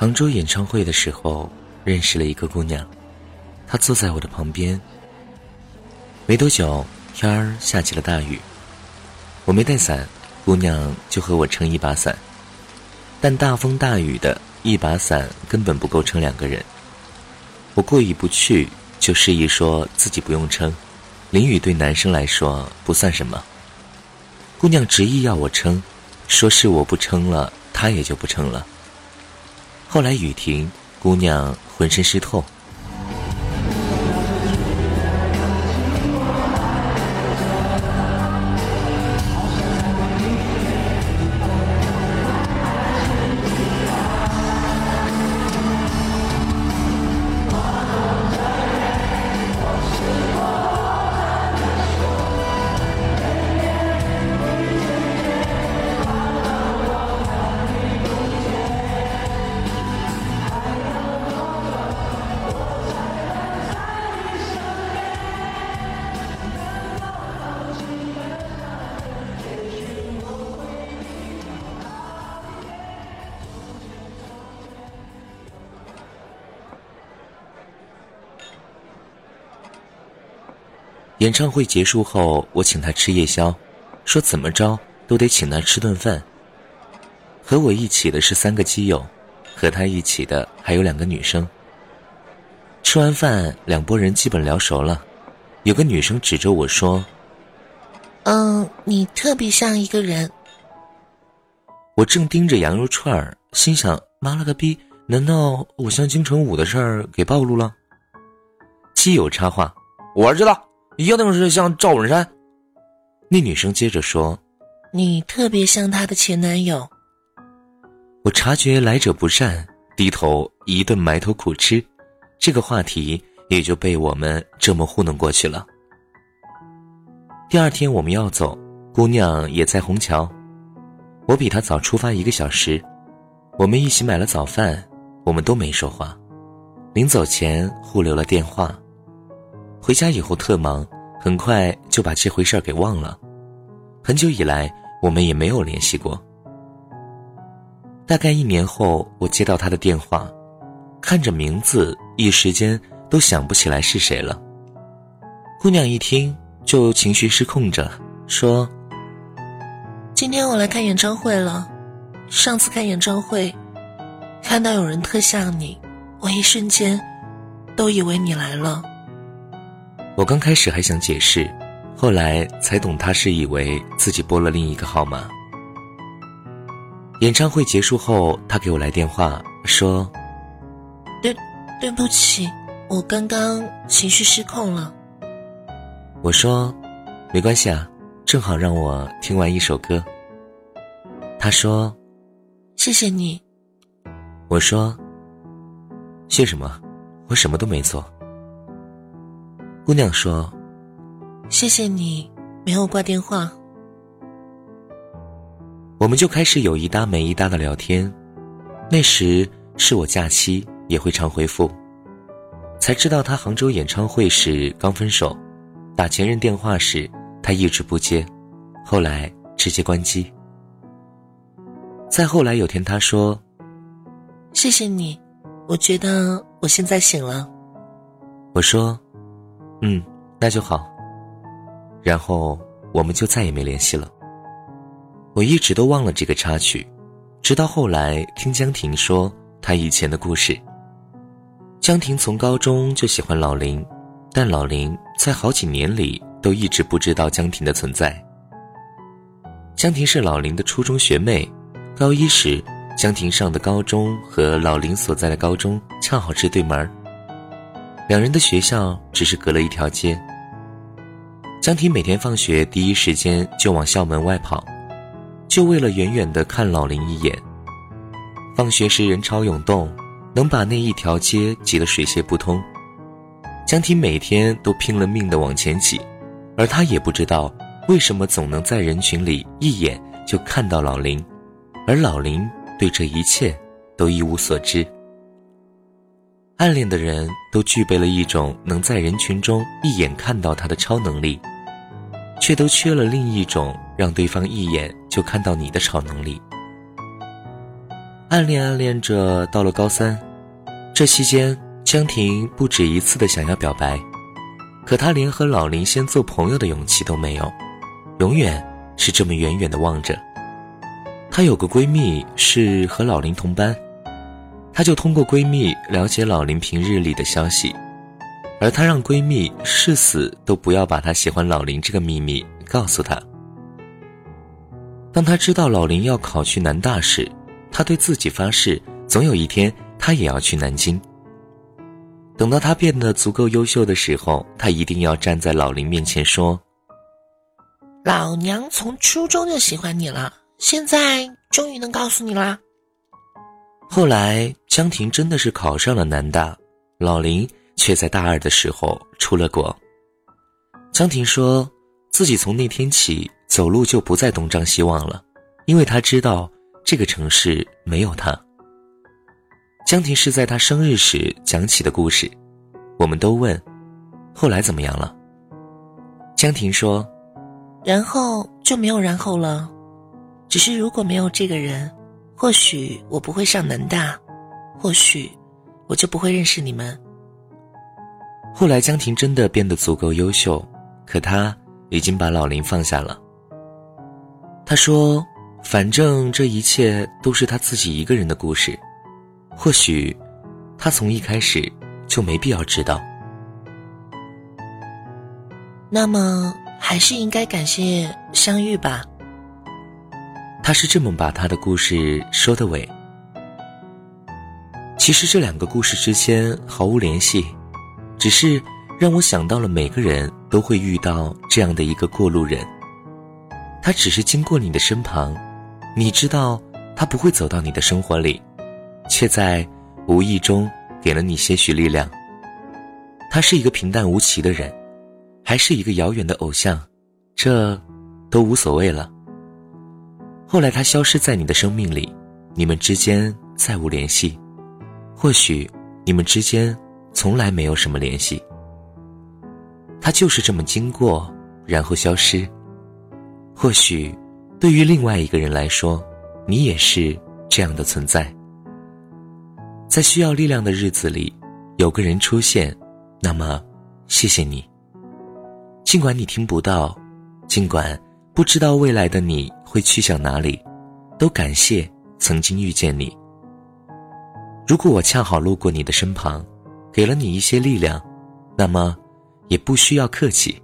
杭州演唱会的时候，认识了一个姑娘，她坐在我的旁边。没多久，天儿下起了大雨，我没带伞，姑娘就和我撑一把伞。但大风大雨的一把伞根本不够撑两个人。我过意不去，就示意说自己不用撑，淋雨对男生来说不算什么。姑娘执意要我撑，说是我不撑了，她也就不撑了。后来雨停，姑娘浑身湿透。演唱会结束后，我请他吃夜宵，说怎么着都得请他吃顿饭。和我一起的是三个基友，和他一起的还有两个女生。吃完饭，两拨人基本聊熟了，有个女生指着我说：“嗯，你特别像一个人。”我正盯着羊肉串儿，心想：妈了个逼，难道我像金城武的事儿给暴露了？基友插话：“我知道。”一定是像赵本山。那女生接着说：“你特别像她的前男友。”我察觉来者不善，低头一顿埋头苦吃，这个话题也就被我们这么糊弄过去了。第二天我们要走，姑娘也在虹桥，我比她早出发一个小时，我们一起买了早饭，我们都没说话，临走前互留了电话。回家以后特忙，很快就把这回事儿给忘了。很久以来，我们也没有联系过。大概一年后，我接到他的电话，看着名字，一时间都想不起来是谁了。姑娘一听就情绪失控着，说：“今天我来看演唱会了。上次看演唱会，看到有人特像你，我一瞬间都以为你来了。”我刚开始还想解释，后来才懂他是以为自己拨了另一个号码。演唱会结束后，他给我来电话说：“对，对不起，我刚刚情绪失控了。”我说：“没关系啊，正好让我听完一首歌。”他说：“谢谢你。”我说：“谢什么？我什么都没做。”姑娘说：“谢谢你没有挂电话。”我们就开始有一搭没一搭的聊天。那时是我假期，也会常回复。才知道他杭州演唱会时刚分手，打前任电话时他一直不接，后来直接关机。再后来有天他说：“谢谢你，我觉得我现在醒了。”我说。嗯，那就好。然后我们就再也没联系了。我一直都忘了这个插曲，直到后来听江婷说她以前的故事。江婷从高中就喜欢老林，但老林在好几年里都一直不知道江婷的存在。江婷是老林的初中学妹，高一时，江婷上的高中和老林所在的高中恰好是对门儿。两人的学校只是隔了一条街。江婷每天放学第一时间就往校门外跑，就为了远远的看老林一眼。放学时人潮涌动，能把那一条街挤得水泄不通。江婷每天都拼了命的往前挤，而她也不知道为什么总能在人群里一眼就看到老林，而老林对这一切都一无所知。暗恋的人都具备了一种能在人群中一眼看到他的超能力，却都缺了另一种让对方一眼就看到你的超能力。暗恋暗恋着，到了高三，这期间，江婷不止一次的想要表白，可她连和老林先做朋友的勇气都没有，永远是这么远远的望着。她有个闺蜜是和老林同班，她就通过闺蜜了解老林平日里的消息，而她让闺蜜誓死都不要把她喜欢老林这个秘密告诉她。当她知道老林要考去南大时，她对自己发誓，总有一天她也要去南京。等到她变得足够优秀的时候，她一定要站在老林面前说：“老娘从初中就喜欢你了，现在终于能告诉你啦。”后来，江婷真的是考上了南大，老林却在大二的时候出了国。江婷说自己从那天起走路就不再东张西望了，因为他知道。这个城市没有他。江婷是在他生日时讲起的故事，我们都问，后来怎么样了？江婷说，然后就没有然后了，只是如果没有这个人，或许我不会上南大，或许我就不会认识你们。后来江婷真的变得足够优秀，可他已经把老林放下了。他说。反正这一切都是他自己一个人的故事，或许他从一开始就没必要知道。那么还是应该感谢相遇吧。他是这么把他的故事说的尾。其实这两个故事之间毫无联系，只是让我想到了每个人都会遇到这样的一个过路人，他只是经过你的身旁。你知道，他不会走到你的生活里，却在无意中给了你些许力量。他是一个平淡无奇的人，还是一个遥远的偶像，这都无所谓了。后来他消失在你的生命里，你们之间再无联系，或许你们之间从来没有什么联系。他就是这么经过，然后消失，或许。对于另外一个人来说，你也是这样的存在。在需要力量的日子里，有个人出现，那么，谢谢你。尽管你听不到，尽管不知道未来的你会去向哪里，都感谢曾经遇见你。如果我恰好路过你的身旁，给了你一些力量，那么，也不需要客气。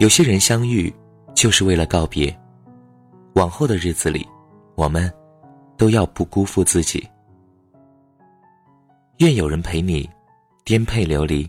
有些人相遇，就是为了告别。往后的日子里，我们都要不辜负自己。愿有人陪你，颠沛流离。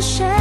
谁